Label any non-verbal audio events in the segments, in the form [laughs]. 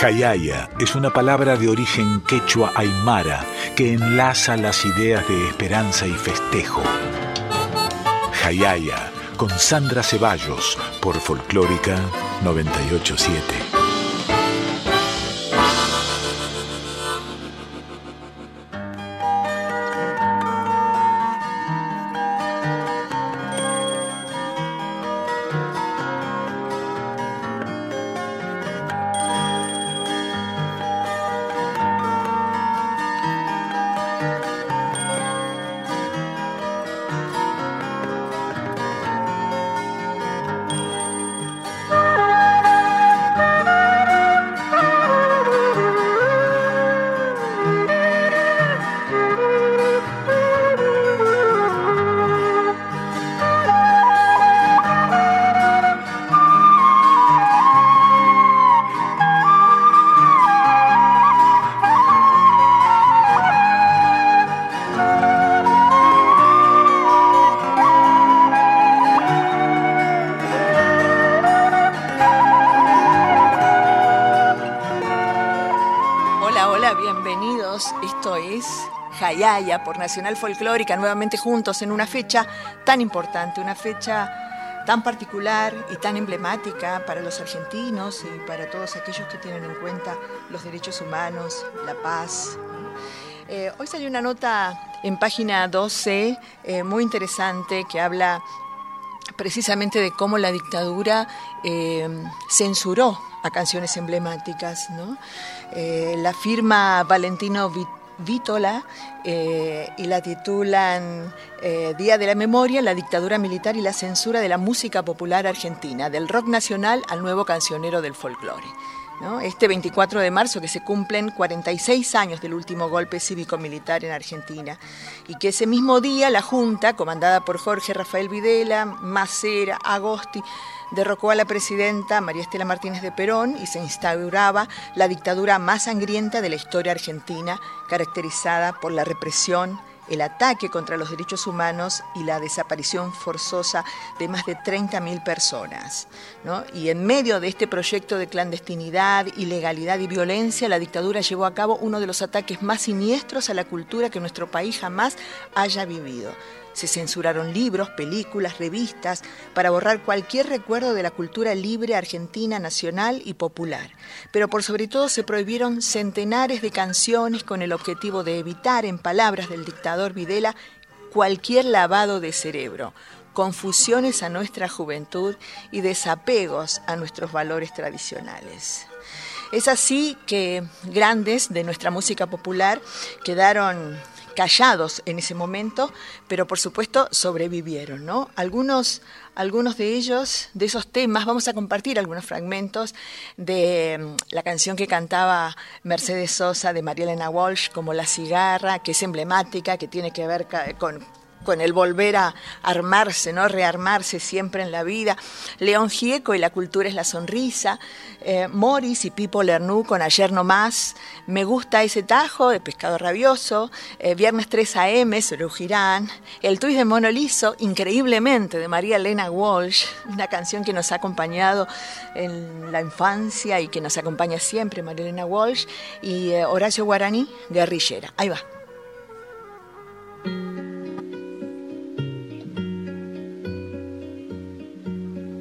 Jayaya es una palabra de origen quechua aymara que enlaza las ideas de esperanza y festejo. Jayaya con Sandra Ceballos por Folclórica 987. Por Nacional Folclórica, nuevamente juntos en una fecha tan importante, una fecha tan particular y tan emblemática para los argentinos y para todos aquellos que tienen en cuenta los derechos humanos, la paz. Eh, hoy salió una nota en página 12 eh, muy interesante que habla precisamente de cómo la dictadura eh, censuró a canciones emblemáticas. la firma Valentino Vítola eh, y la titulan eh, Día de la Memoria, la dictadura militar y la censura de la música popular argentina, del rock nacional al nuevo cancionero del folclore. Este 24 de marzo que se cumplen 46 años del último golpe cívico-militar en Argentina. Y que ese mismo día la Junta, comandada por Jorge Rafael Videla, Macera, Agosti, derrocó a la presidenta María Estela Martínez de Perón y se instauraba la dictadura más sangrienta de la historia argentina, caracterizada por la represión, el ataque contra los derechos humanos y la desaparición forzosa de más de 30.000 personas. Y en medio de este proyecto de clandestinidad, ilegalidad y violencia, la dictadura llevó a cabo uno de los ataques más siniestros a la cultura que nuestro país jamás haya vivido se censuraron libros, películas, revistas, para borrar cualquier recuerdo de la cultura libre argentina, nacional y popular. Pero por sobre todo se prohibieron centenares de canciones con el objetivo de evitar, en palabras del dictador Videla, cualquier lavado de cerebro, confusiones a nuestra juventud y desapegos a nuestros valores tradicionales. Es así que grandes de nuestra música popular quedaron callados en ese momento, pero por supuesto sobrevivieron, ¿no? Algunos, algunos de ellos, de esos temas, vamos a compartir algunos fragmentos de mm, la canción que cantaba Mercedes Sosa de María Elena Walsh, como La cigarra, que es emblemática, que tiene que ver con con el volver a armarse, ¿no? rearmarse siempre en la vida. León Gieco y la cultura es la sonrisa. Eh, Morris y Pipo Lernoux con Ayer no más. Me gusta ese tajo de Pescado Rabioso. Eh, Viernes 3 AM, Girán. El tuit de Mono Liso, increíblemente, de María Elena Walsh. Una canción que nos ha acompañado en la infancia y que nos acompaña siempre, María Elena Walsh. Y eh, Horacio Guaraní, Guerrillera. Ahí va.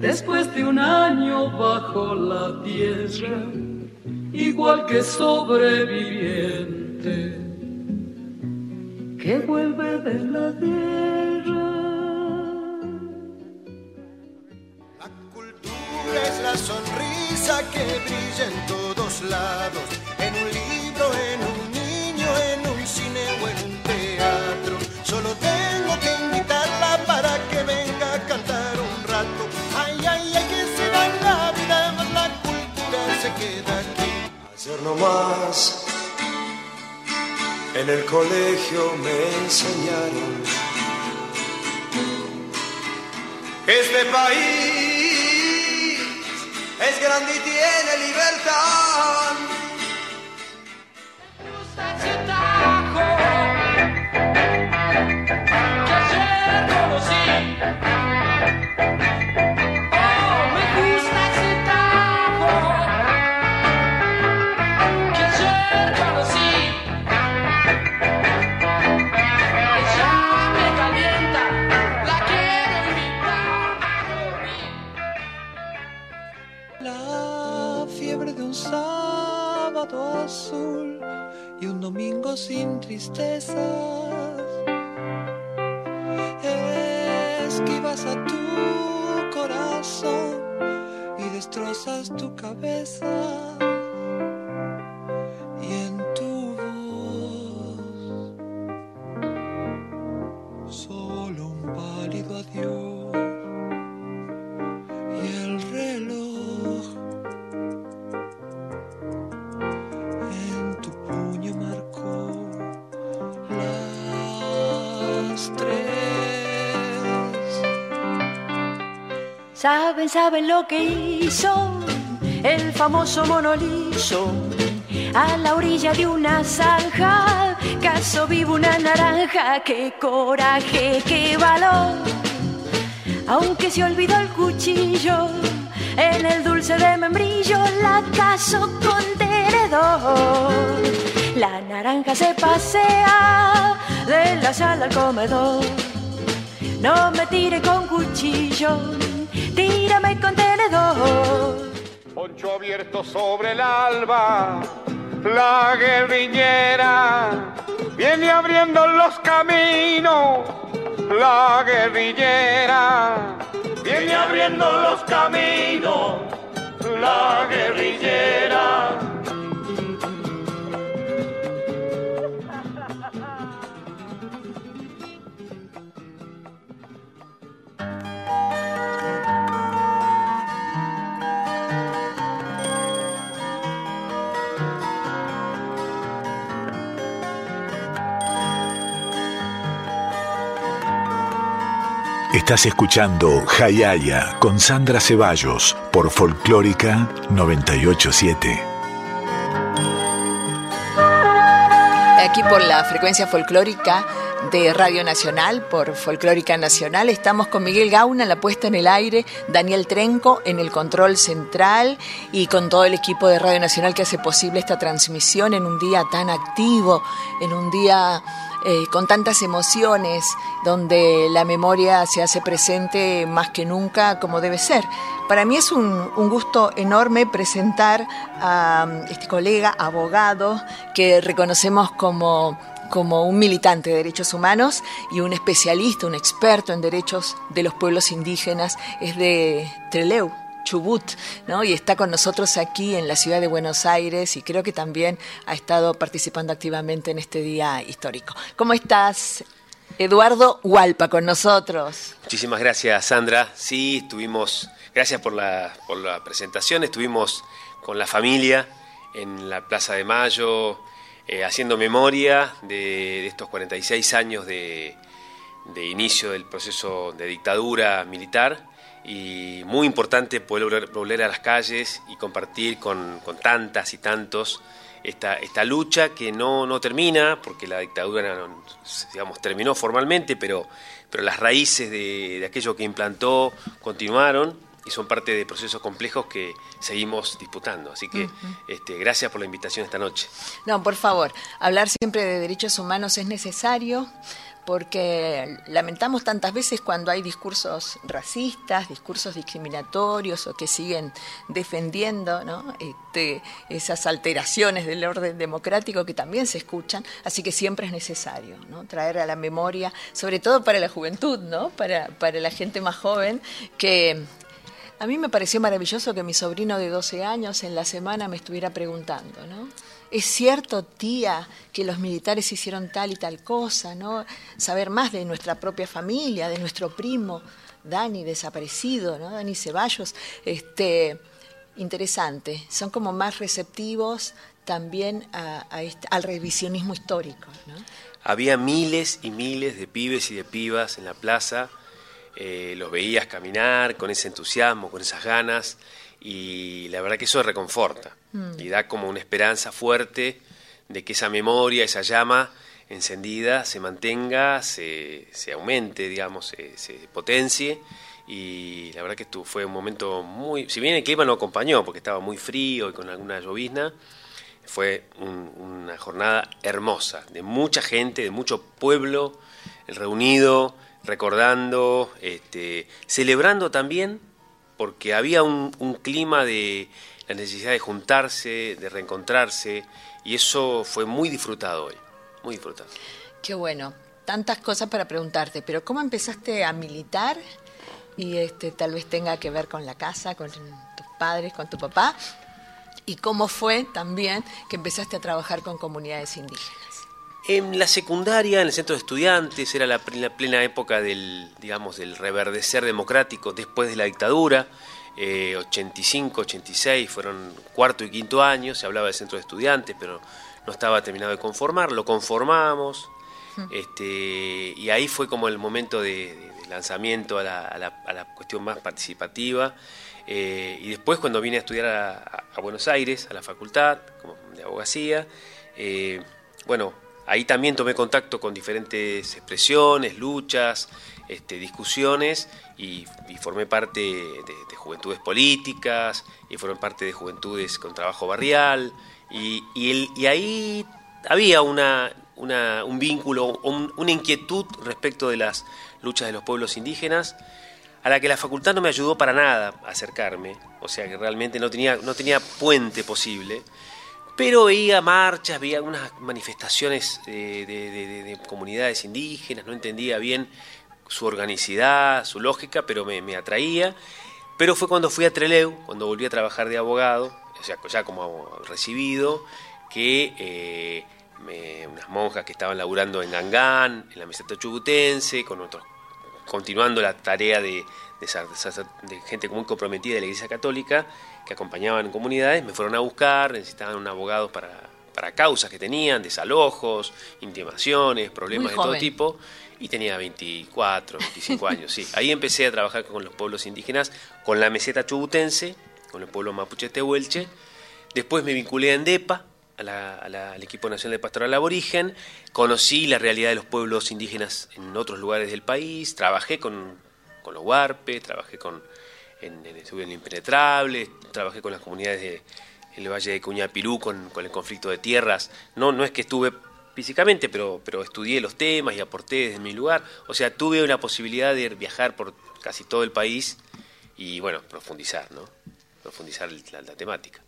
después de un año bajo la tierra, igual que sobreviviente que vuelve de la guerra. La cultura es la sonrisa que brilla en todos lados, en un no más. En el colegio me enseñaron que este país es grande y tiene libertad. y Saben, saben lo que hizo el famoso monoliso a la orilla de una zanja. Caso vivo una naranja, qué coraje, qué valor. Aunque se olvidó el cuchillo, en el dulce de membrillo la caso con tenedor. La naranja se pasea de la sala al comedor. No me tire con cuchillo tírame con tenedor. Poncho abierto sobre el alba, la guerrillera viene abriendo los caminos. La guerrillera viene abriendo los caminos. La guerrillera Estás escuchando Jayaya con Sandra Ceballos por Folclórica 987. Aquí por la frecuencia folclórica de Radio Nacional, por Folclórica Nacional, estamos con Miguel Gauna en la puesta en el aire, Daniel Trenco en el control central y con todo el equipo de Radio Nacional que hace posible esta transmisión en un día tan activo, en un día eh, con tantas emociones, donde la memoria se hace presente más que nunca como debe ser. Para mí es un, gusto enorme presentar a este colega abogado que reconocemos como como un militante de derechos humanos y un especialista, un experto en derechos de los pueblos indígenas, es de Treleu, Chubut, ¿no? Y está con nosotros aquí en la ciudad de Buenos Aires y creo que también ha estado participando activamente en este día histórico. ¿Cómo estás? Eduardo Hualpa con nosotros. Muchísimas gracias, Sandra. Sí, estuvimos, gracias por la, por la presentación, estuvimos con la familia en la Plaza de Mayo, eh, haciendo memoria de, estos 46 años de, inicio del proceso de dictadura militar y muy importante poder volver a las calles y compartir con, tantas y tantos esta, esta lucha que no, no termina, porque la dictadura digamos, terminó formalmente, pero, pero las raíces de, aquello que implantó continuaron y son parte de procesos complejos que seguimos disputando. Así que este, gracias por la invitación esta noche. No, por favor, hablar siempre de derechos humanos es necesario porque lamentamos tantas veces cuando hay discursos racistas, discursos discriminatorios o que siguen defendiendo este, esas alteraciones del orden democrático que también se escuchan, así que siempre es necesario traer a la memoria, sobre todo para la juventud, ¿no? para, para la gente más joven, que a mí me pareció maravilloso que mi sobrino de 12 años en la semana me estuviera preguntando, ¿no? ¿Es cierto, tía, que los militares hicieron tal y tal cosa? ¿no? Saber más de nuestra propia familia, de nuestro primo Dani desaparecido, ¿no? Dani Ceballos. Este, interesante. Son como más receptivos también este, al revisionismo histórico. Había miles y miles de pibes y de pibas en la plaza. Eh, los veías caminar con ese entusiasmo, con esas ganas, y la verdad que eso reconforta mm. y da como una esperanza fuerte de que esa memoria, esa llama encendida se mantenga, se, se aumente, digamos, se, se potencie y la verdad que esto fue un momento muy, si bien el clima no acompañó porque estaba muy frío y con alguna llovizna, fue una jornada hermosa, de mucha gente, de mucho pueblo reunido, recordando, este, celebrando también, porque había un, clima de la necesidad de juntarse, de reencontrarse, y eso fue muy disfrutado hoy, muy disfrutado. Qué bueno, tantas cosas para preguntarte, pero ¿cómo empezaste a militar? y este, tal vez tenga que ver con la casa, con tus padres, con tu papá, y cómo fue también que empezaste a trabajar con comunidades indígenas. En la secundaria, en el centro de estudiantes, era la, plena época del, digamos, del reverdecer democrático después de la dictadura. 85, eh, 86 fueron cuarto y quinto año, se hablaba del centro de estudiantes, pero no estaba terminado de conformar, lo conformamos, este, y ahí fue como el momento de lanzamiento a la, cuestión más participativa. Eh, y después cuando vine a estudiar a, Buenos Aires, a la facultad como de abogacía, eh, bueno, ahí también tomé contacto con diferentes expresiones, luchas, este, discusiones y, formé parte de, juventudes políticas y formé parte de juventudes con trabajo barrial y, y ahí había una, un vínculo, una inquietud respecto de las luchas de los pueblos indígenas, a la que la facultad no me ayudó para nada a acercarme, o sea que realmente no tenía, no tenía puente posible, pero veía marchas, veía algunas manifestaciones de, comunidades indígenas, no entendía bien su organicidad, su lógica, pero me, atraía. Pero fue cuando fui a Treleu, cuando volví a trabajar de abogado, o sea, ya como recibido, que eh, unas monjas que estaban laburando en Gangán, en la meseta chubutense, con otros, continuando la tarea de, de, gente muy comprometida de la Iglesia Católica, que acompañaban comunidades, me fueron a buscar, necesitaban un abogado para, para causas que tenían, desalojos, intimaciones, problemas de todo tipo, y tenía 24, 25 años, sí. Ahí empecé a trabajar con los pueblos indígenas, con la meseta chubutense, con el pueblo mapuche tehuelche, después me vinculé a Endepa, al equipo nacional de pastoral aborigen, conocí la realidad de los pueblos indígenas en otros lugares del país, trabajé con, los huarpes, trabajé con, en, el Impenetrable, trabajé con las comunidades de, el Valle de Cuñapirú con, con el conflicto de tierras. No, no es que estuve físicamente, pero, pero estudié los temas y aporté desde mi lugar. O sea, tuve una posibilidad de viajar por casi todo el país y, bueno, profundizar, ¿no? Profundizar la temática.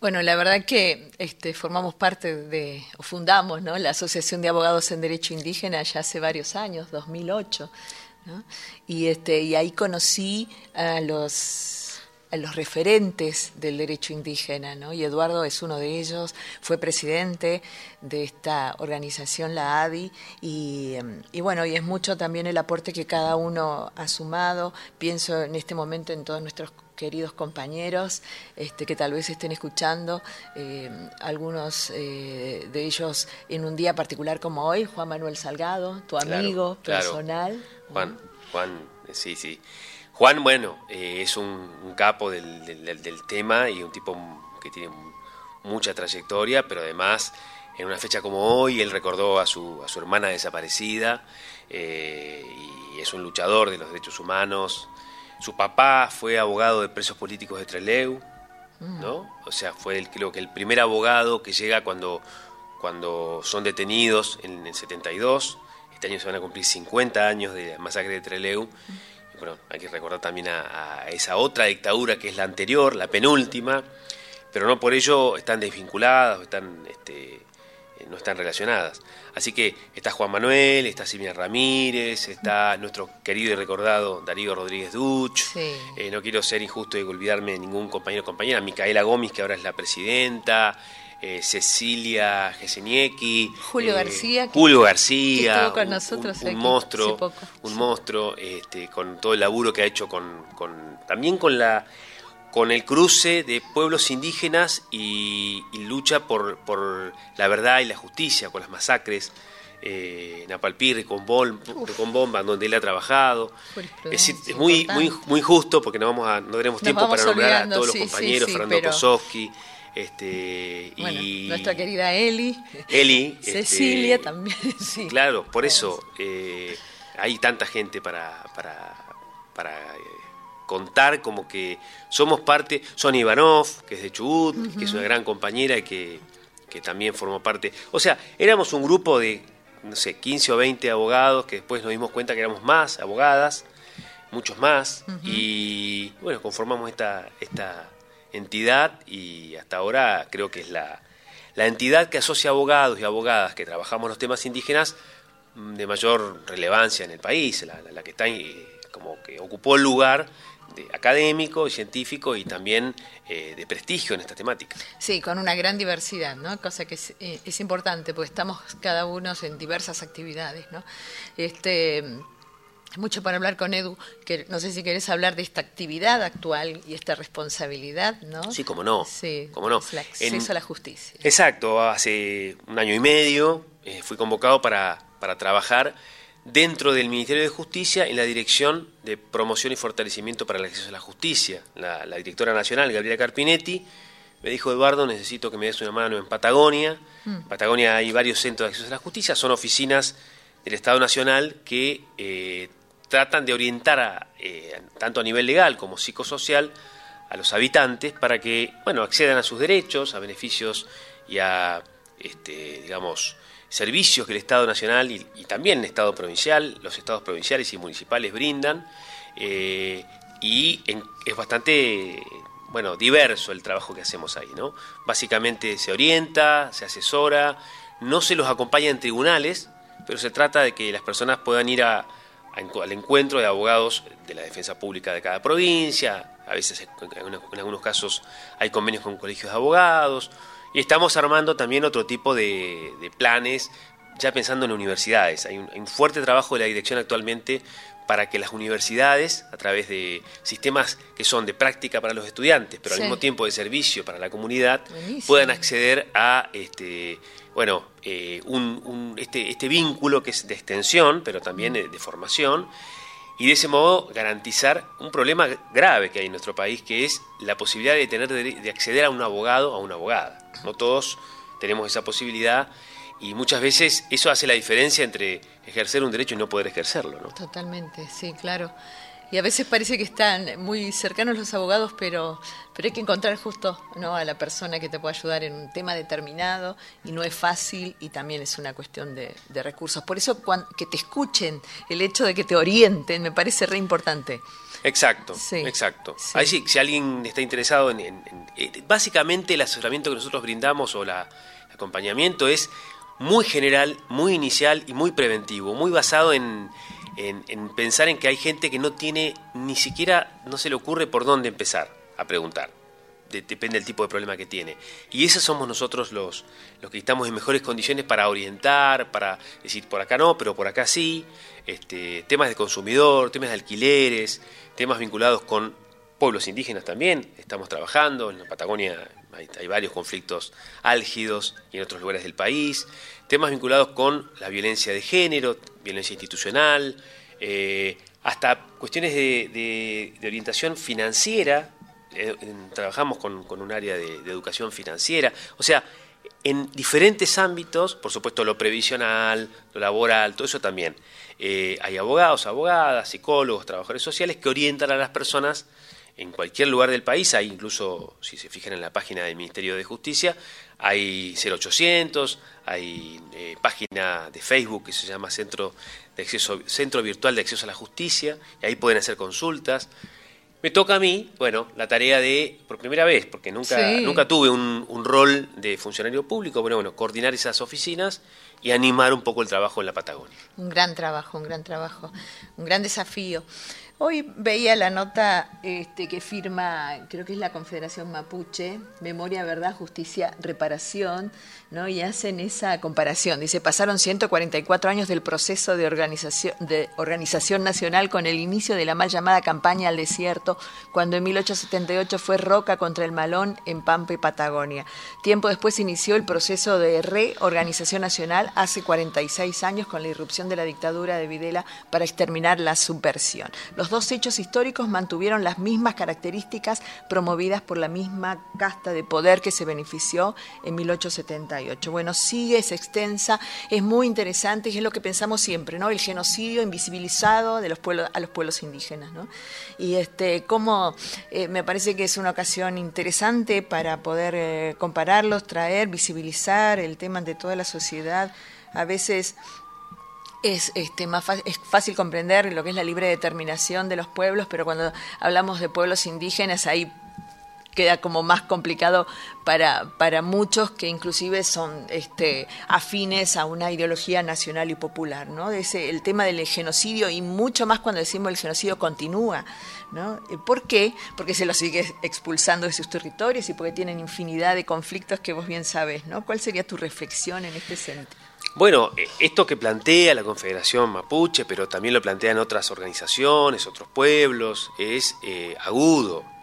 Bueno, la verdad que este, formamos parte de, o fundamos ¿no? la Asociación de Abogados en Derecho Indígena ya hace varios años, 2008, y, este, y ahí conocí a los, a los referentes del derecho indígena, ¿no? y Eduardo es uno de ellos, fue presidente de esta organización, la ADI, y, y bueno, y es mucho también el aporte que cada uno ha sumado, pienso en este momento en todos nuestros queridos compañeros este, que tal vez estén escuchando, eh, algunos eh, de ellos en un día particular como hoy, Juan Manuel Salgado, tu amigo personal. Juan, Juan, sí, sí. Juan, bueno, eh, es un, capo del, del, tema y un tipo que tiene mucha trayectoria, pero además en una fecha como hoy él recordó a su, a su hermana desaparecida y es un luchador de los derechos humanos, su papá fue abogado de presos políticos de Treleu, ¿no? O sea, fue el, creo que el primer abogado que llega cuando, cuando son detenidos en el 72. Este año se van a cumplir 50 años de la masacre de Treleu. bueno, hay que recordar también a, esa otra dictadura que es la anterior, la penúltima, pero no por ello están desvinculadas, están este, no están relacionadas. Así que está Juan Manuel, está Silvia Ramírez, está nuestro querido y recordado Darío Rodríguez Duch. Eh, no quiero ser injusto y olvidarme de ningún compañero o compañera. Micaela Gómez, que ahora es la presidenta. Eh, Cecilia Geseniecki, Julio García, Julio García, con nosotros un, monstruo, un monstruo, este, con todo el laburo que ha hecho con, con también con la con el cruce de pueblos indígenas y, lucha por, por, la verdad y la justicia, con las masacres. Eh, Napalpí, Recombomba, donde él ha trabajado. Es, es muy, muy, muy justo porque no vamos a, no tenemos tiempo para nombrar a todos los compañeros, Fernando Kozowski, este, y nuestra querida Eli. Eli. [laughs] Cecilia este, también. [laughs] Sí. Claro, por eso eh, hay tanta gente para, para, para contar como que somos parte. Sonia Ivanov, que es de Chubut, que es una gran compañera y que, que también formó parte. O sea, éramos un grupo de, no sé, 15 o 20 abogados que después nos dimos cuenta que éramos más abogadas, muchos más, y bueno, conformamos esta, esta entidad y hasta ahora creo que es la, la entidad que asocia abogados y abogadas que trabajamos los temas indígenas de mayor relevancia en el país, la, que está como que ocupó el lugar de académico y científico y también eh, de prestigio en esta temática. Sí, con una gran diversidad, ¿no? Cosa que es, eh, es importante, porque estamos cada uno en diversas actividades, ¿no? Este, mucho para hablar con Edu, que no sé si querés hablar de esta actividad actual y esta responsabilidad, ¿no? Sí, como no. Sí, como no. el acceso a la justicia. Exacto, hace un año y medio eh, fui convocado para, para trabajar dentro del Ministerio de Justicia en la Dirección de Promoción y Fortalecimiento para el Acceso a la Justicia. La, directora nacional, Gabriela Carpinetti, me dijo, Eduardo, necesito que me des una mano en Patagonia. En mm. Patagonia hay varios centros de acceso a la justicia, son oficinas del Estado Nacional que eh, tratan de orientar eh, tanto a nivel legal como psicosocial a los habitantes para que bueno accedan a sus derechos, a beneficios y a este, digamos servicios que el Estado Nacional y, también el Estado Provincial, los estados provinciales y municipales brindan eh, y es bastante bueno diverso el trabajo que hacemos ahí, ¿no? Básicamente se orienta, se asesora, no se los acompaña en tribunales, pero se trata de que las personas puedan ir a al encuentro de abogados de la defensa pública de cada provincia, a veces en algunos casos hay convenios con colegios de abogados, y estamos armando también otro tipo de, planes, ya pensando en universidades. Hay un, fuerte trabajo de la dirección actualmente para que las universidades, a través de sistemas que son de práctica para los estudiantes, pero al mismo tiempo de servicio para la comunidad, puedan acceder a este, bueno, eh, un, este, este, vínculo que es de extensión, pero también de, formación, y de ese modo garantizar un problema grave que hay en nuestro país, que es la posibilidad de tener de acceder a un abogado a una abogada. No todos tenemos esa posibilidad y muchas veces eso hace la diferencia entre ejercer un derecho y no poder ejercerlo. ¿no? Totalmente, sí, claro y a veces parece que están muy cercanos los abogados, pero, pero hay que encontrar justo ¿no? a la persona que te pueda ayudar en un tema determinado y no es fácil y también es una cuestión de, recursos. Por eso que te escuchen, el hecho de que te orienten, me parece re importante. Exacto, exacto. Ahí sí, si alguien está interesado en, eh, Básicamente el asesoramiento que nosotros brindamos o el acompañamiento es muy general, muy inicial y muy preventivo, muy basado en en, pensar en que hay gente que no tiene, ni siquiera, no se le ocurre por dónde empezar a preguntar. depende del tipo de problema que tiene. Y esos somos nosotros los, los que estamos en mejores condiciones para orientar, para decir por acá no, pero por acá sí. Este, temas de consumidor, temas de alquileres, temas vinculados con pueblos indígenas también. Estamos trabajando, en la Patagonia hay, varios conflictos álgidos y en otros lugares del país, temas vinculados con la violencia de género, violencia institucional, eh, hasta cuestiones de, orientación financiera, eh, trabajamos con, un área de, educación financiera, o sea, en diferentes ámbitos, por supuesto lo previsional, lo laboral, todo eso también. Eh, hay abogados, abogadas, psicólogos, trabajadores sociales que orientan a las personas en cualquier lugar del país, hay incluso, si se fijan en la página del Ministerio de Justicia, hay 0800, hay eh, página de Facebook que se llama Centro, de Acceso, Centro Virtual de Acceso a la Justicia, y ahí pueden hacer consultas. Me toca a mí, bueno, la tarea de, por primera vez, porque nunca, nunca tuve un, un, rol de funcionario público, pero bueno, coordinar esas oficinas y animar un poco el trabajo en la Patagonia. Un gran trabajo, un gran trabajo, un gran desafío. Hoy veía la nota este, que firma, creo que es la Confederación Mapuche, Memoria, Verdad, Justicia, Reparación, ¿no? y hacen esa comparación. Dice, pasaron 144 años del proceso de organización, de organización nacional con el inicio de la mal llamada campaña al desierto, cuando en 1878 fue Roca contra el Malón en Pampa y Patagonia. Tiempo después inició el proceso de reorganización nacional hace 46 años con la irrupción de la dictadura de Videla para exterminar la subversión. Los dos hechos históricos mantuvieron las mismas características promovidas por la misma casta de poder que se benefició en 1878. Bueno, sigue, es extensa, es muy interesante y es lo que pensamos siempre, ¿no? El genocidio invisibilizado de los a los pueblos indígenas, ¿no? Y este, cómo eh, me parece que es una ocasión interesante para poder eh, compararlos, traer, visibilizar el tema de toda la sociedad. A veces es, este, más es fácil comprender lo que es la libre determinación de los pueblos, pero cuando hablamos de pueblos indígenas ahí queda como más complicado para, para muchos que inclusive son este, afines a una ideología nacional y popular. ¿no? Ese, el tema del genocidio y mucho más cuando decimos el genocidio continúa. ¿no? ¿Por qué? Porque se los sigue expulsando de sus territorios y porque tienen infinidad de conflictos que vos bien sabés. ¿no? ¿Cuál sería tu reflexión en este sentido? Bueno, eh, esto que plantea la Confederación Mapuche, pero también lo plantean otras organizaciones, otros pueblos, es eh, agudo.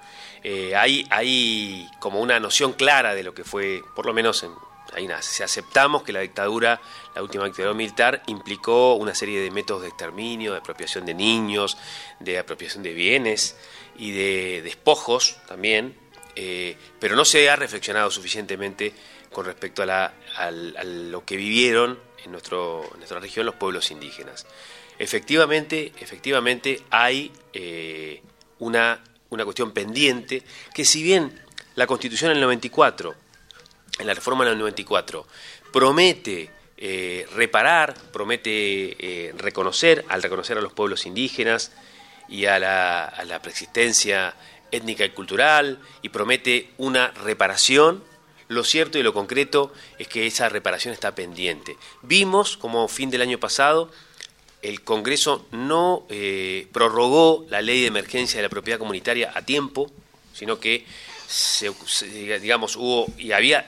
Eh, hay, hay como una noción clara de lo que fue, por lo menos en. Si aceptamos que la dictadura, la última dictadura militar, implicó una serie de métodos de exterminio, de apropiación de niños, de apropiación de bienes y de despojos también, pero no se ha reflexionado suficientemente con respecto a, lo que vivieron en, nuestro, nuestra región los pueblos indígenas. Efectivamente, efectivamente hay eh, una, una cuestión pendiente que si bien la Constitución del 94, en la reforma del 94, promete eh, reparar, promete eh, reconocer, al reconocer a los pueblos indígenas y a la, a la preexistencia étnica y cultural, y promete una reparación, lo cierto y lo concreto es que esa reparación está pendiente. Vimos como fin del año pasado el Congreso no eh, prorrogó la ley de emergencia de la propiedad comunitaria a tiempo, sino que digamos hubo y había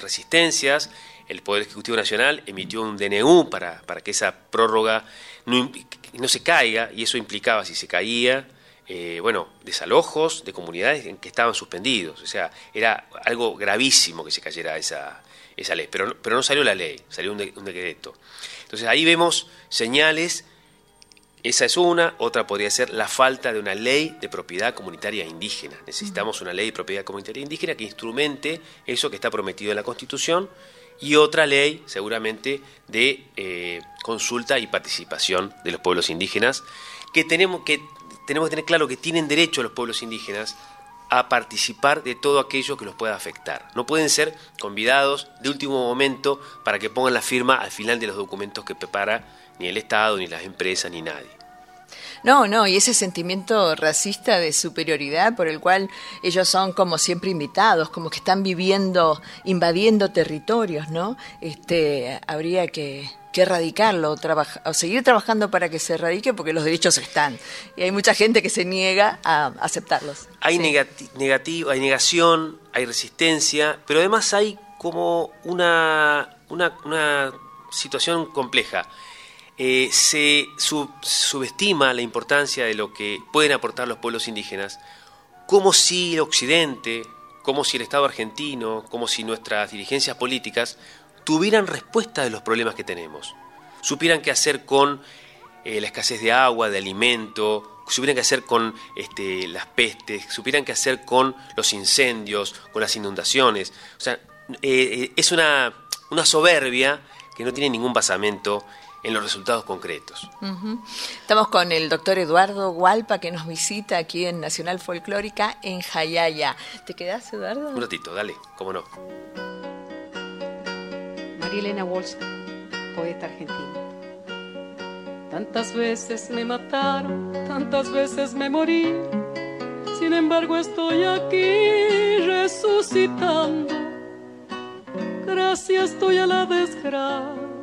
resistencias. El Poder Ejecutivo Nacional emitió un DNU para, para que esa prórroga no, no se caiga y eso implicaba si se caía eh, bueno, desalojos de comunidades en que estaban suspendidos. O sea, era algo gravísimo que se cayera esa, esa ley. Pero, pero no salió la ley, salió un, decreto. Entonces ahí vemos señales. Esa es una, otra podría ser la falta de una ley de propiedad comunitaria indígena. Necesitamos una ley de propiedad comunitaria indígena que instrumente eso que está prometido en la Constitución y otra ley, seguramente, de eh, consulta y participación de los pueblos indígenas, que tenemos que tenemos que tener claro que tienen derecho los pueblos indígenas a participar de todo aquello que los pueda afectar. No pueden ser convidados de último momento para que pongan la firma al final de los documentos que prepara ni el Estado, ni las empresas, ni nadie. No, no, y ese sentimiento racista de superioridad por el cual ellos son como siempre invitados, como que están viviendo, invadiendo territorios, ¿no? Este, habría que, que erradicarlo o seguir trabajando para que se erradique porque los derechos están. Y hay mucha gente que se niega a aceptarlos. Hay negativo, hay negación, hay resistencia, pero además hay como una, una, situación compleja. Eh, se subestima la importancia de lo que pueden aportar los pueblos indígenas, como si el Occidente, como si el Estado argentino, como si nuestras dirigencias políticas tuvieran respuesta de los problemas que tenemos, supieran qué hacer con eh, la escasez de agua, de alimento, supieran qué hacer con este, las pestes, supieran qué hacer con los incendios, con las inundaciones. O sea, eh, es una, una soberbia que no tiene ningún basamento en los resultados concretos. Estamos con el doctor Eduardo Hualpa que nos visita aquí en Nacional Folclórica en Jayaya. ¿Te quedas, Eduardo? Un ratito, dale, cómo no. Elena Walsh, poeta argentina. Tantas veces me mataron, tantas veces me morí, sin embargo estoy aquí resucitando. Gracias estoy a la desgracia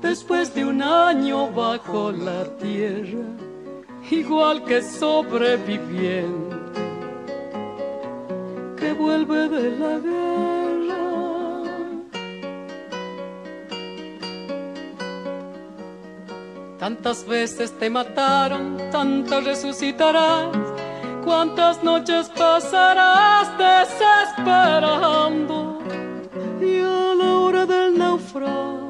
después de un año bajo la tierra igual que sobreviviente que vuelve de la guerra. Tantas veces te mataron, tantas resucitarás, cuántas noches pasarás desesperando. Y a la hora del naufragio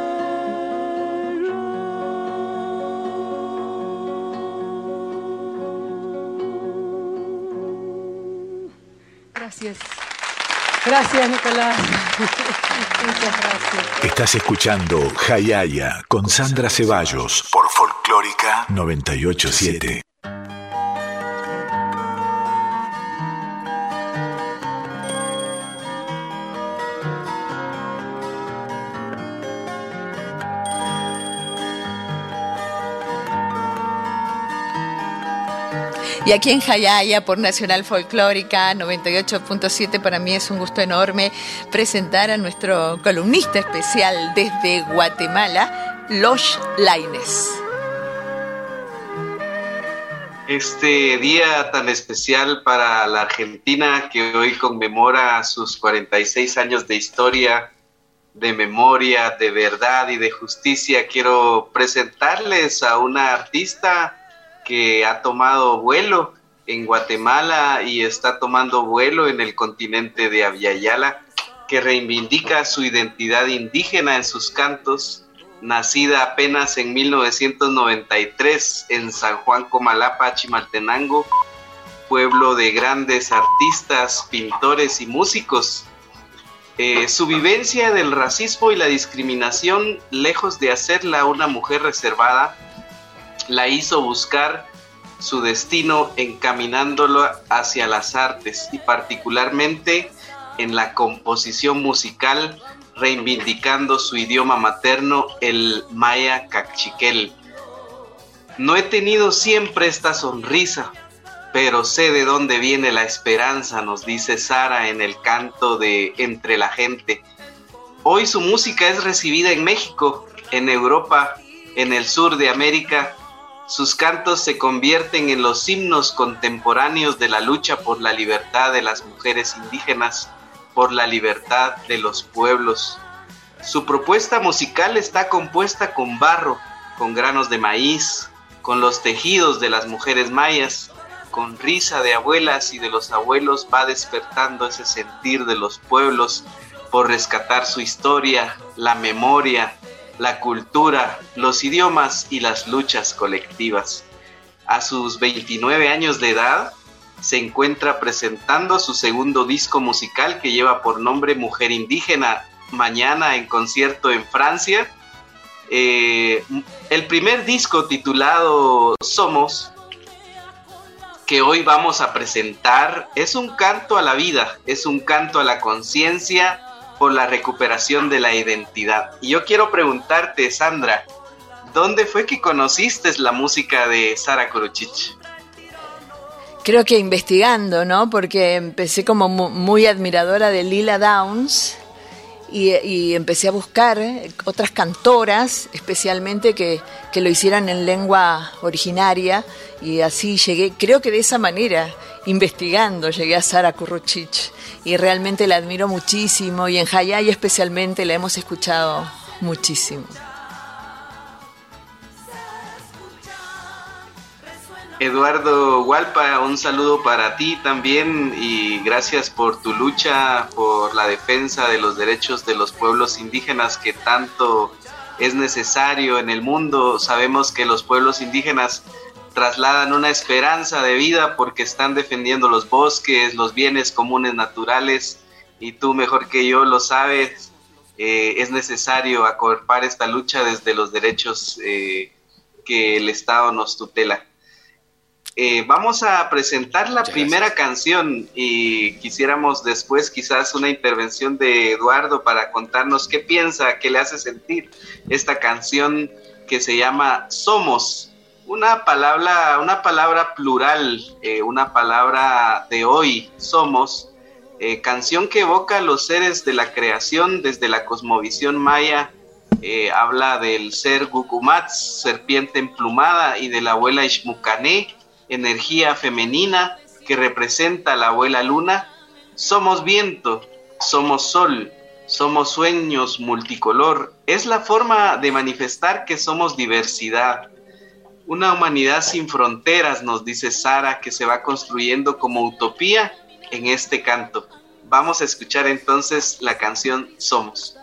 Gracias. Gracias, Nicolás. Muchas [laughs] gracias. Estás escuchando Jayaya con Sandra Ceballos por Folclórica 987. Y aquí en Jayaya por Nacional Folclórica 98.7 para mí es un gusto enorme presentar a nuestro columnista especial desde Guatemala, Los Laines. Este día tan especial para la Argentina que hoy conmemora sus 46 años de historia, de memoria, de verdad y de justicia, quiero presentarles a una artista que ha tomado vuelo en Guatemala y está tomando vuelo en el continente de Aviala, que reivindica su identidad indígena en sus cantos, nacida apenas en 1993 en San Juan Comalapa, Chimaltenango, pueblo de grandes artistas, pintores y músicos. Eh, su vivencia del racismo y la discriminación, lejos de hacerla una mujer reservada, la hizo buscar su destino encaminándolo hacia las artes y particularmente en la composición musical, reivindicando su idioma materno, el maya cachiquel. No he tenido siempre esta sonrisa, pero sé de dónde viene la esperanza, nos dice Sara en el canto de Entre la gente. Hoy su música es recibida en México, en Europa, en el sur de América sus cantos se convierten en los himnos contemporáneos de la lucha por la libertad de las mujeres indígenas, por la libertad de los pueblos. Su propuesta musical está compuesta con barro, con granos de maíz, con los tejidos de las mujeres mayas, con risa de abuelas y de los abuelos va despertando ese sentir de los pueblos por rescatar su historia, la memoria, la cultura, los idiomas y las luchas colectivas. A sus 29 años de edad, se encuentra presentando su segundo disco musical que lleva por nombre Mujer Indígena, mañana en concierto en Francia. Eh, el primer disco titulado Somos, que hoy vamos a presentar, es un canto a la vida, es un canto a la conciencia, por la recuperación de la identidad. Y yo quiero preguntarte, Sandra, ¿dónde fue que conociste la música de Sara Kuruchich? creo que investigando, ¿no? Porque empecé como muy admiradora de Lila Downs y, empecé a buscar otras cantoras, especialmente que, que, lo hicieran en lengua originaria, y así llegué, creo que de esa manera, investigando, llegué a Sara Kuruchich, y realmente la admiro muchísimo, y en Hayay especialmente la hemos escuchado muchísimo. Eduardo Hualpa, un saludo para ti también y gracias por tu lucha por la defensa de los derechos de los pueblos indígenas que tanto es necesario en el mundo. Sabemos que los pueblos indígenas trasladan una esperanza de vida porque están defendiendo los bosques, los bienes comunes naturales y tú mejor que yo lo sabes, eh, es necesario acorpar esta lucha desde los derechos eh, que el Estado nos tutela. Eh, vamos a presentar la primera canción y quisiéramos después quizás una intervención de Eduardo para contarnos qué piensa, qué le hace sentir esta canción que se llama Somos. Una palabra, una palabra plural, eh, una palabra de hoy, Somos, eh, canción que evoca a los seres de la creación desde la cosmovisión maya, habla del ser Gukumats, serpiente emplumada, y de la abuela Ishmucané, energía femenina que representa la abuela luna, somos viento, somos sol, somos sueños multicolor. Es la forma de manifestar que somos diversidad. Una humanidad sin fronteras, nos dice Sara, que se va construyendo como utopía en este canto. Vamos a escuchar entonces la canción Somos.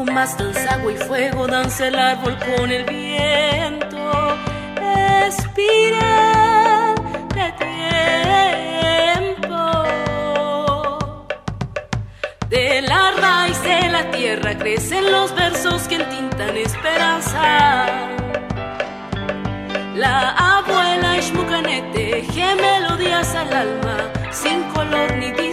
Poco más danza agua y fuego, danza el árbol con el viento. Espira de tiempo. De la raíz de la tierra crecen los versos que entintan esperanza. La abuela Ishmucanete teje melodías al alma, sin color ni distinción.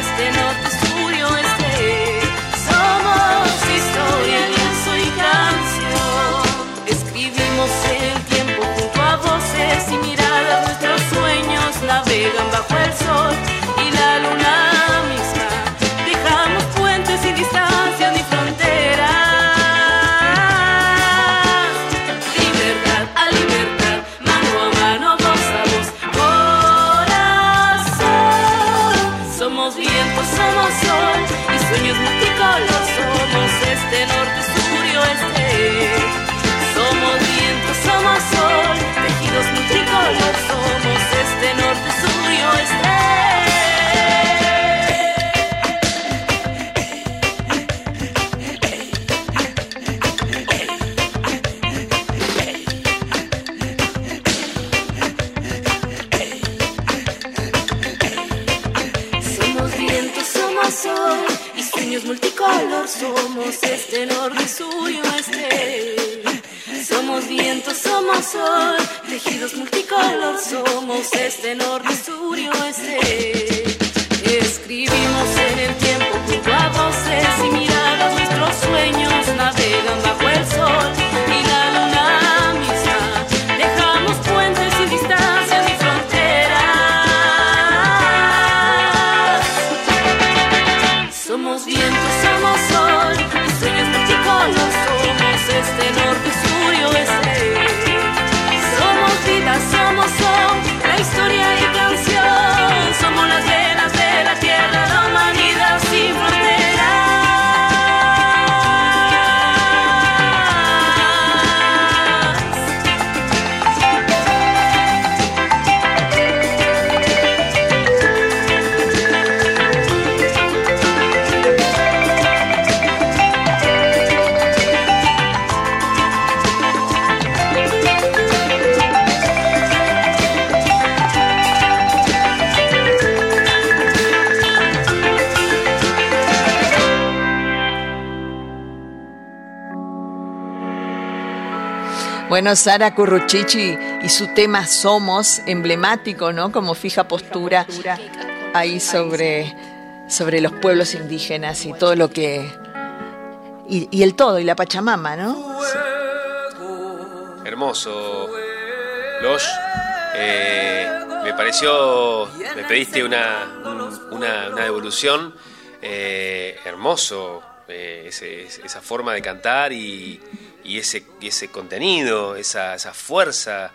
Este norte, sur y oeste. Somos historia, lienzo y canción. Escribimos el tiempo junto a voces y miradas. Nuestros sueños navegan bajo el sol Sara Curruchichi y su tema Somos, emblemático, ¿no? Como fija postura ahí sobre, sobre los pueblos indígenas y todo lo que... Y, el todo, y la Pachamama, ¿no? Hermoso. Los, eh, me pareció, me pediste una, una, devolución, eh, hermoso, eh, esa forma de cantar y y ese, ese contenido, esa, esa fuerza.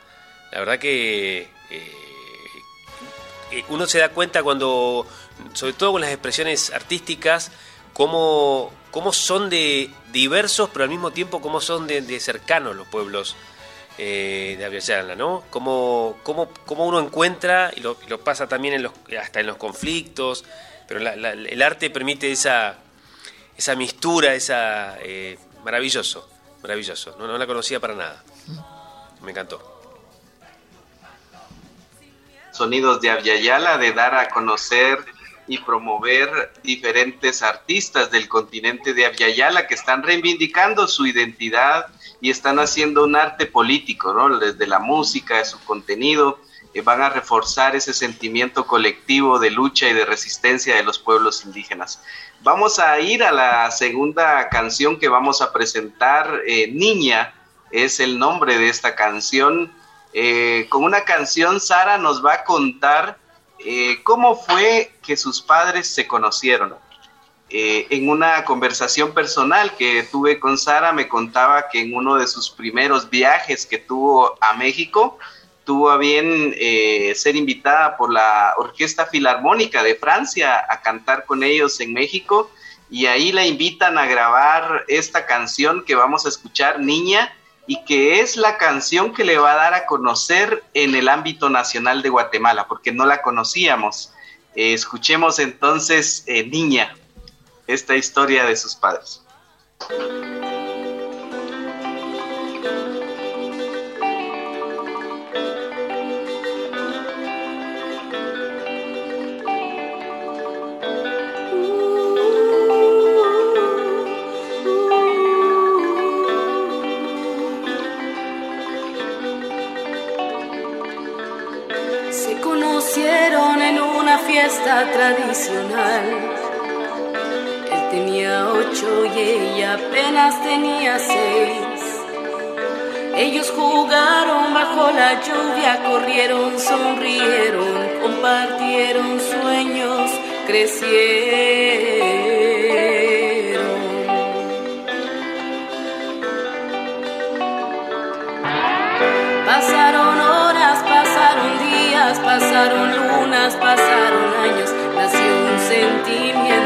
La verdad que eh, eh, uno se da cuenta cuando, sobre todo con las expresiones artísticas, cómo, cómo son de diversos, pero al mismo tiempo cómo son de, cercanos los pueblos eh, de Aviala, ¿no? Cómo, cómo, cómo, uno encuentra, y lo, pasa también en los, hasta en los conflictos, pero el arte permite esa, esa mistura, esa... maravilloso maravilloso. No, la conocía para nada. Me encantó. Sonidos de Aviala, de dar a conocer y promover diferentes artistas del continente de Aviala que están reivindicando su identidad y están haciendo un arte político, ¿no? Desde la música, de su contenido, eh, van a reforzar ese sentimiento colectivo de lucha y de resistencia de los pueblos indígenas. Vamos a ir a la segunda canción que vamos a presentar, eh, Niña, es el nombre de esta canción. Eh, con una canción, Sara nos va a contar eh, cómo fue que sus padres se conocieron. en una conversación personal que tuve con Sara, me contaba que en uno de sus primeros viajes que tuvo a México, tuvo a bien eh, ser invitada por la Orquesta Filarmónica de Francia a cantar con ellos en México y ahí la invitan a grabar esta canción que vamos a escuchar, Niña, y que es la canción que le va a dar a conocer en el ámbito nacional de Guatemala, porque no la conocíamos. Eh, escuchemos entonces eh, Niña, esta historia de sus padres. Él tenía ocho y ella apenas tenía seis. Ellos jugaron bajo la lluvia, corrieron, sonrieron, compartieron sueños, crecieron. Pasaron horas, pasaron días, pasaron lunas, pasaron años, nació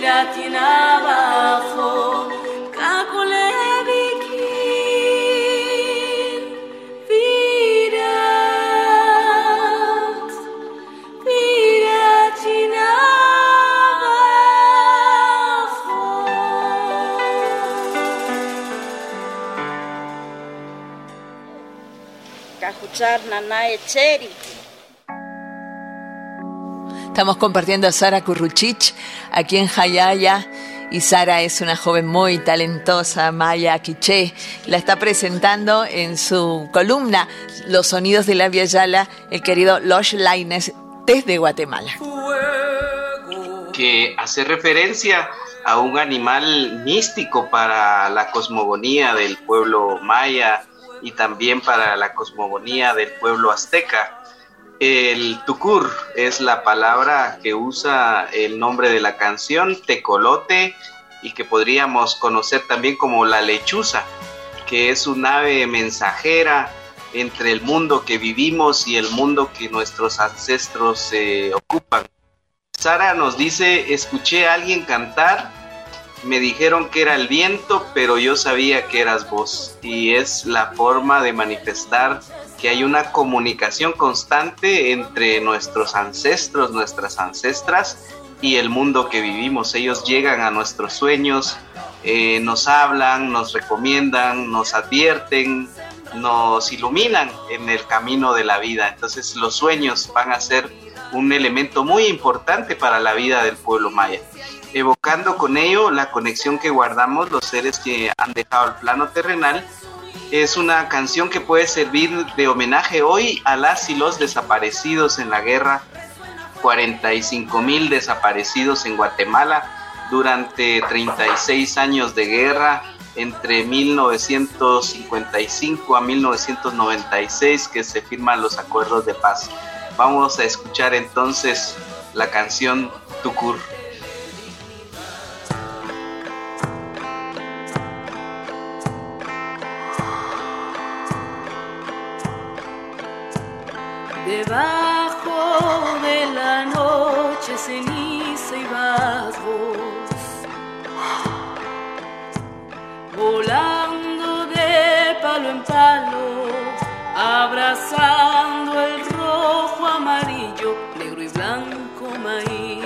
viratin abajo, kakule vikim virat, viratin Cajuchar nanae cheri. Estamos compartiendo a Sara Curruchich aquí en Jayaya y Sara es una joven muy talentosa, Maya Quiché. La está presentando en su columna Los sonidos de la Via Yala el querido Losh Laines desde Guatemala. que hace referencia a un animal místico para la cosmogonía del pueblo maya y también para la cosmogonía del pueblo azteca. El tucur es la palabra que usa el nombre de la canción, tecolote, y que podríamos conocer también como la lechuza, que es un ave mensajera entre el mundo que vivimos y el mundo que nuestros ancestros ocupan. Sara nos dice, escuché a alguien cantar, me dijeron que era el viento, pero yo sabía que eras vos. Y es la forma de manifestar que hay una comunicación constante entre nuestros ancestros, nuestras ancestras y el mundo que vivimos. Ellos llegan a nuestros sueños, eh, nos hablan, nos recomiendan, nos advierten, nos iluminan en el camino de la vida. Entonces los sueños van a ser un elemento muy importante para la vida del pueblo maya, evocando con ello la conexión que guardamos los seres que han dejado el plano terrenal. Es una canción que puede servir de homenaje hoy a las y los desaparecidos en la guerra, 45 mil desaparecidos en Guatemala durante 36 años de guerra entre 1955 a 1996 que se firman los acuerdos de paz. Vamos a escuchar entonces la canción Tucur. Vos, volando de palo en palo, abrazando el rojo, amarillo, negro y blanco maíz.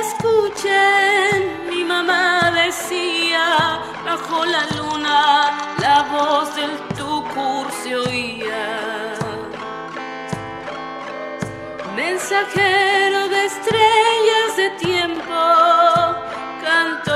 Escuchen, mi mamá decía, bajo la luna, la voz del tucur se oía. Mensajero de estrellas de tiempo, cantor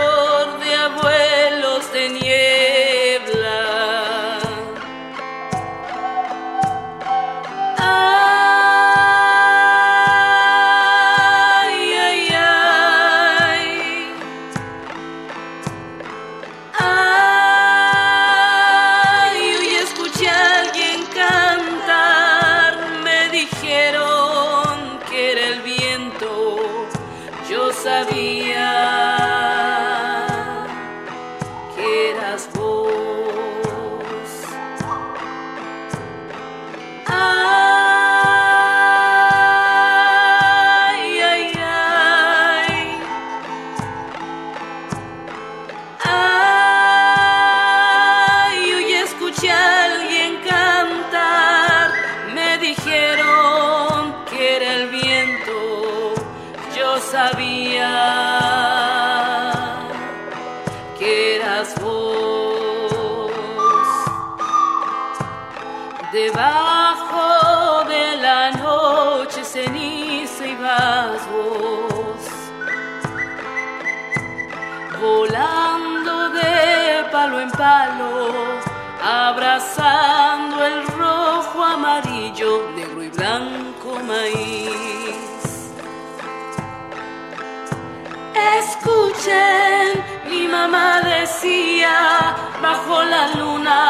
bajo la luna,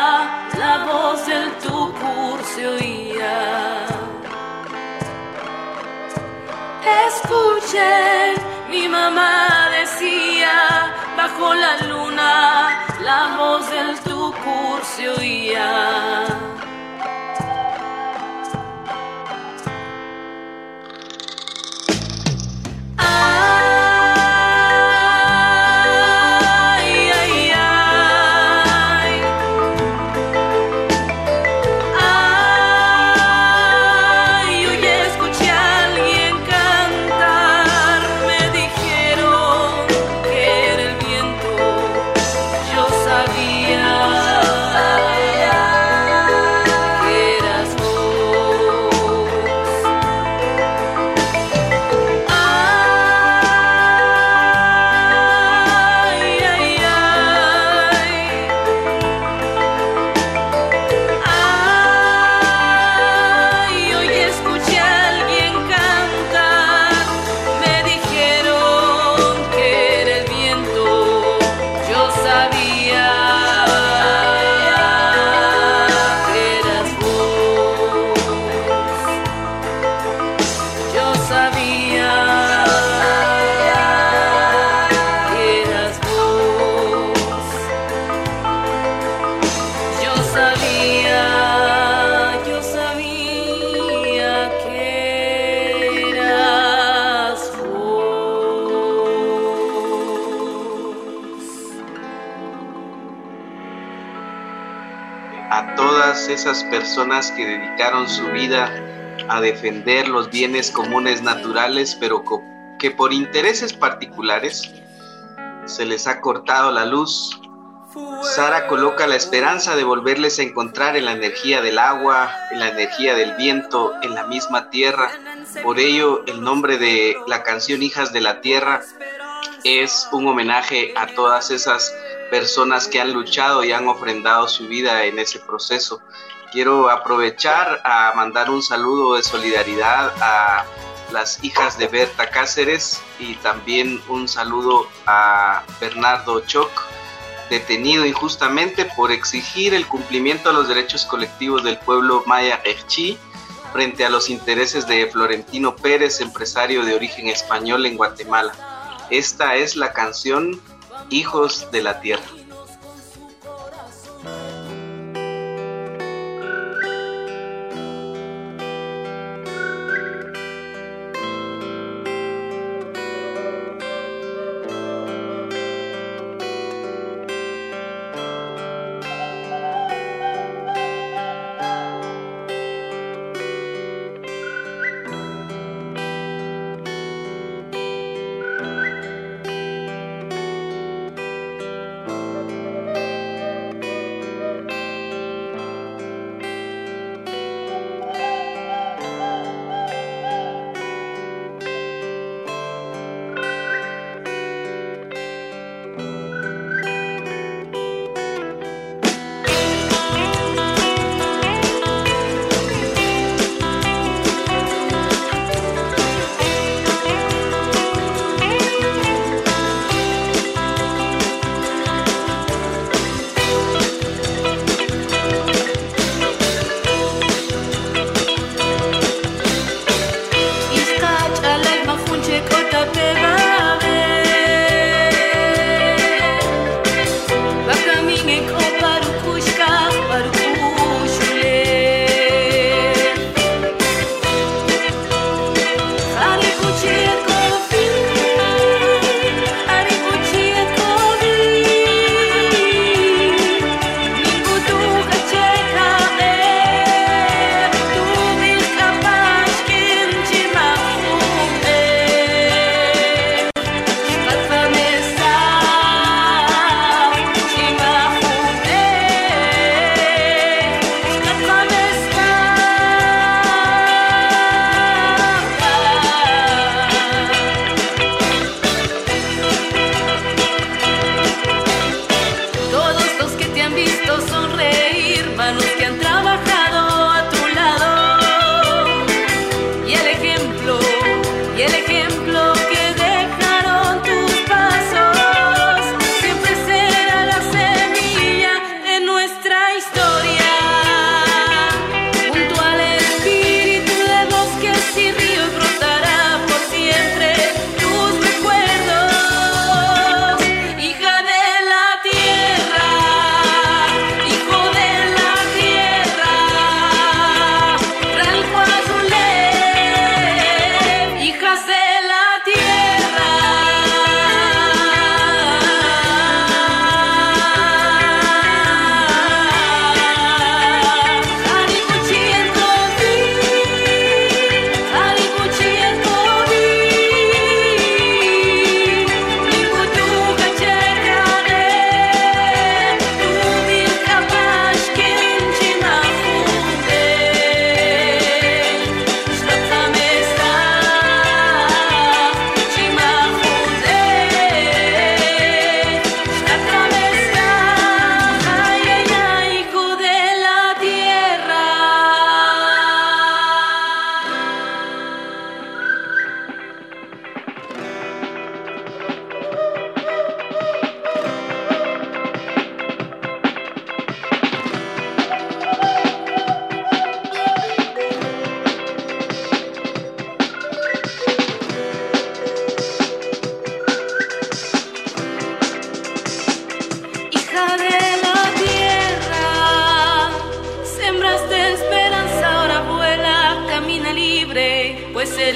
la voz del tucur se oía. Escuchen, mi mamá decía, bajo la luna, la voz del tucur se oía. Personas que dedicaron su vida a defender los bienes comunes naturales, pero que por intereses particulares se les ha cortado la luz. Sara coloca la esperanza de volverles a encontrar en la energía del agua, en la energía del viento, en la misma tierra. Por ello, el nombre de la canción Hijas de la Tierra es un homenaje a todas esas personas que han luchado y han ofrendado su vida en ese proceso. Quiero aprovechar a mandar un saludo de solidaridad a las hijas de Berta Cáceres y también un saludo a Bernardo Choc, detenido injustamente por exigir el cumplimiento de los derechos colectivos del pueblo maya Erchi frente a los intereses de Florentino Pérez, empresario de origen español en Guatemala. Esta es la canción Hijos de la Tierra.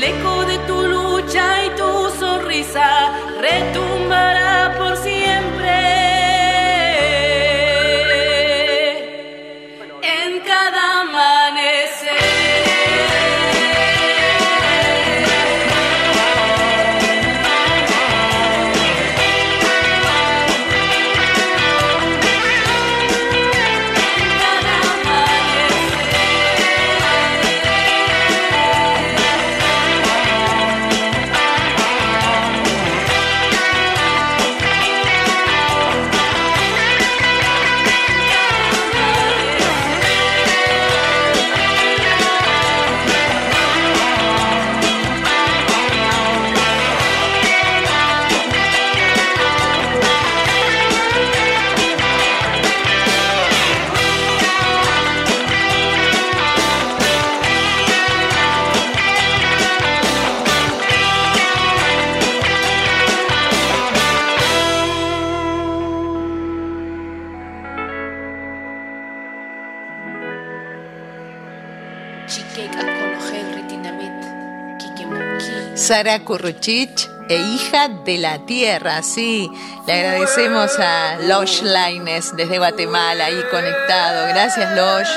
En cada Sara Kurruchich e hija de la tierra, sí. Le agradecemos a Losh Laines desde Guatemala ahí conectado. Gracias, Losh.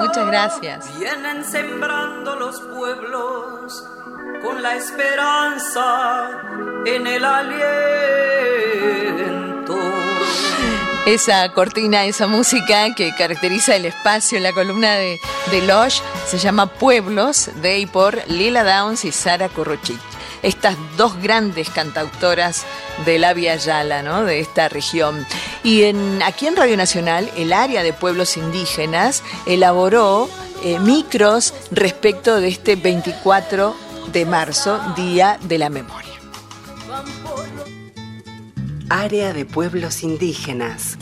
Muchas gracias. Vienen sembrando los pueblos con la esperanza en el aliento. Esa cortina, esa música que caracteriza el espacio, la columna de, de Losh, se llama Pueblos, de y por Lila Downs y Sara Kurruchich estas dos grandes cantautoras de la Via Yala, de esta región. Y en, aquí en Radio Nacional, el área de pueblos indígenas elaboró eh, micros respecto de este 24 de marzo, Día de la Memoria. Área de pueblos indígenas.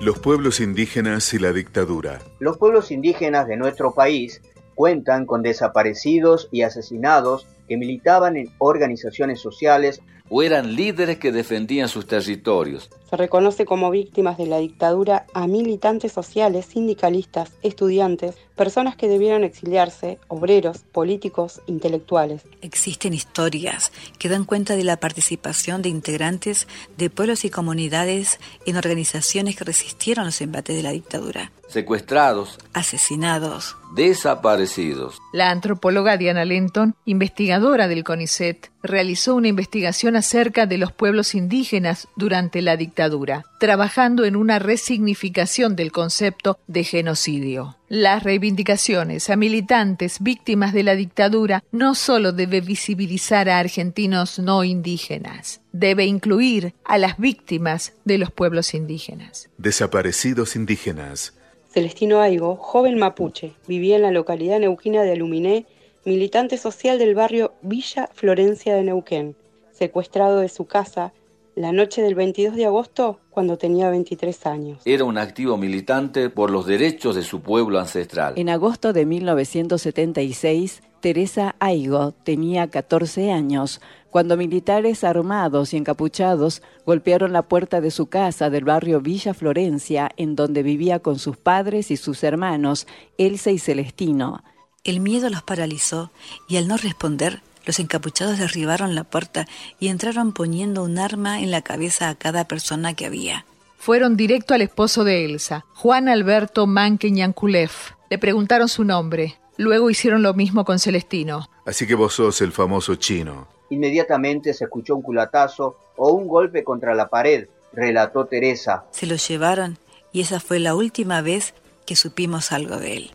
Los pueblos indígenas y la dictadura. Los pueblos indígenas de nuestro país cuentan con desaparecidos y asesinados que militaban en organizaciones sociales o eran líderes que defendían sus territorios. Se reconoce como víctimas de la dictadura a militantes sociales, sindicalistas, estudiantes, personas que debieron exiliarse, obreros, políticos, intelectuales. Existen historias que dan cuenta de la participación de integrantes de pueblos y comunidades en organizaciones que resistieron los embates de la dictadura. Secuestrados, asesinados, desaparecidos. La antropóloga Diana Lenton, investigadora del CONICET, realizó una investigación acerca de los pueblos indígenas durante la dictadura, trabajando en una resignificación del concepto de genocidio. Las reivindicaciones a militantes víctimas de la dictadura no solo debe visibilizar a argentinos no indígenas, debe incluir a las víctimas de los pueblos indígenas. Desaparecidos indígenas. Celestino Aigo, joven mapuche, vivía en la localidad neuquina de Aluminé, militante social del barrio Villa Florencia de Neuquén, secuestrado de su casa la noche del 22 de agosto cuando tenía 23 años. Era un activo militante por los derechos de su pueblo ancestral. En agosto de 1976, Teresa Aigo tenía 14 años cuando militares armados y encapuchados golpearon la puerta de su casa del barrio Villa Florencia, en donde vivía con sus padres y sus hermanos, Elsa y Celestino. El miedo los paralizó y al no responder, los encapuchados derribaron la puerta y entraron poniendo un arma en la cabeza a cada persona que había. Fueron directo al esposo de Elsa, Juan Alberto Manque Le preguntaron su nombre. Luego hicieron lo mismo con Celestino. Así que vos sos el famoso chino. Inmediatamente se escuchó un culatazo o un golpe contra la pared, relató Teresa. Se lo llevaron y esa fue la última vez que supimos algo de él.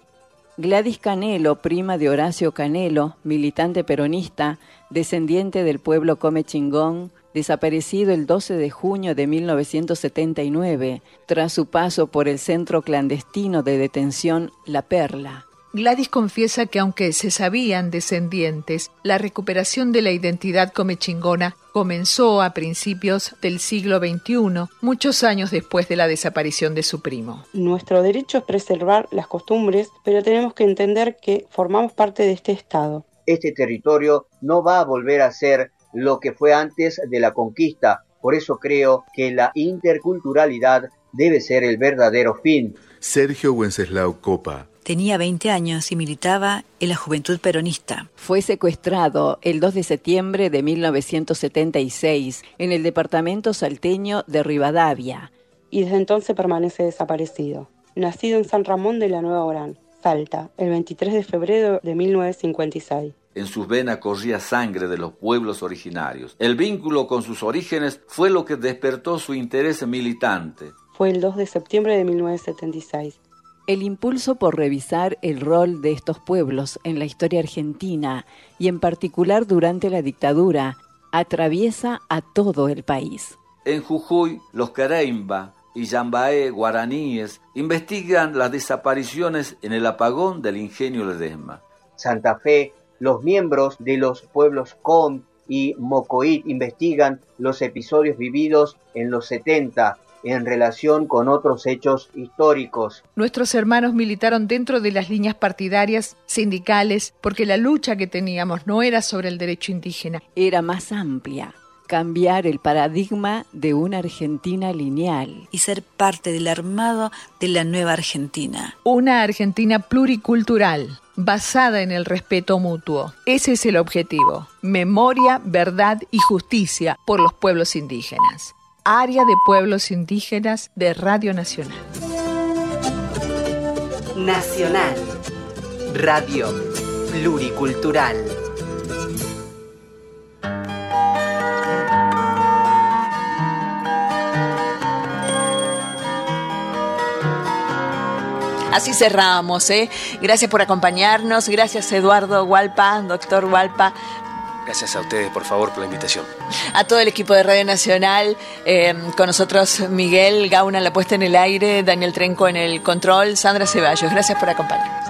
Gladys Canelo, prima de Horacio Canelo, militante peronista, descendiente del pueblo Come Chingón, desaparecido el 12 de junio de 1979 tras su paso por el centro clandestino de detención La Perla. Gladys confiesa que aunque se sabían descendientes, la recuperación de la identidad comechingona comenzó a principios del siglo XXI, muchos años después de la desaparición de su primo. Nuestro derecho es preservar las costumbres, pero tenemos que entender que formamos parte de este Estado. Este territorio no va a volver a ser lo que fue antes de la conquista, por eso creo que la interculturalidad debe ser el verdadero fin. Sergio Wenceslao Copa, Tenía 20 años y militaba en la Juventud Peronista. Fue secuestrado el 2 de septiembre de 1976 en el departamento salteño de Rivadavia. Y desde entonces permanece desaparecido. Nacido en San Ramón de la Nueva Orán, Salta, el 23 de febrero de 1956. En sus venas corría sangre de los pueblos originarios. El vínculo con sus orígenes fue lo que despertó su interés militante. Fue el 2 de septiembre de 1976 el impulso por revisar el rol de estos pueblos en la historia argentina y en particular durante la dictadura atraviesa a todo el país. En Jujuy, los Careimba y Yambaé guaraníes investigan las desapariciones en el apagón del ingenio Ledesma. Santa Fe, los miembros de los pueblos Com y Mocoit investigan los episodios vividos en los 70 en relación con otros hechos históricos. Nuestros hermanos militaron dentro de las líneas partidarias, sindicales, porque la lucha que teníamos no era sobre el derecho indígena. Era más amplia. cambiar el paradigma de una Argentina lineal. Y ser parte del armado de la nueva Argentina. Una Argentina pluricultural, basada en el respeto mutuo. Ese es el objetivo. Memoria, verdad y justicia por los pueblos indígenas. Área de Pueblos Indígenas de Radio Nacional. Nacional. Radio Pluricultural. Así cerramos, ¿eh? Gracias por acompañarnos, gracias Eduardo Hualpa, doctor Hualpa. Gracias a ustedes, por favor, por la invitación. A todo el equipo de Radio Nacional, eh, con nosotros Miguel Gauna, la puesta en el aire, Daniel Trenco en el control, Sandra Ceballos. Gracias por acompañarnos.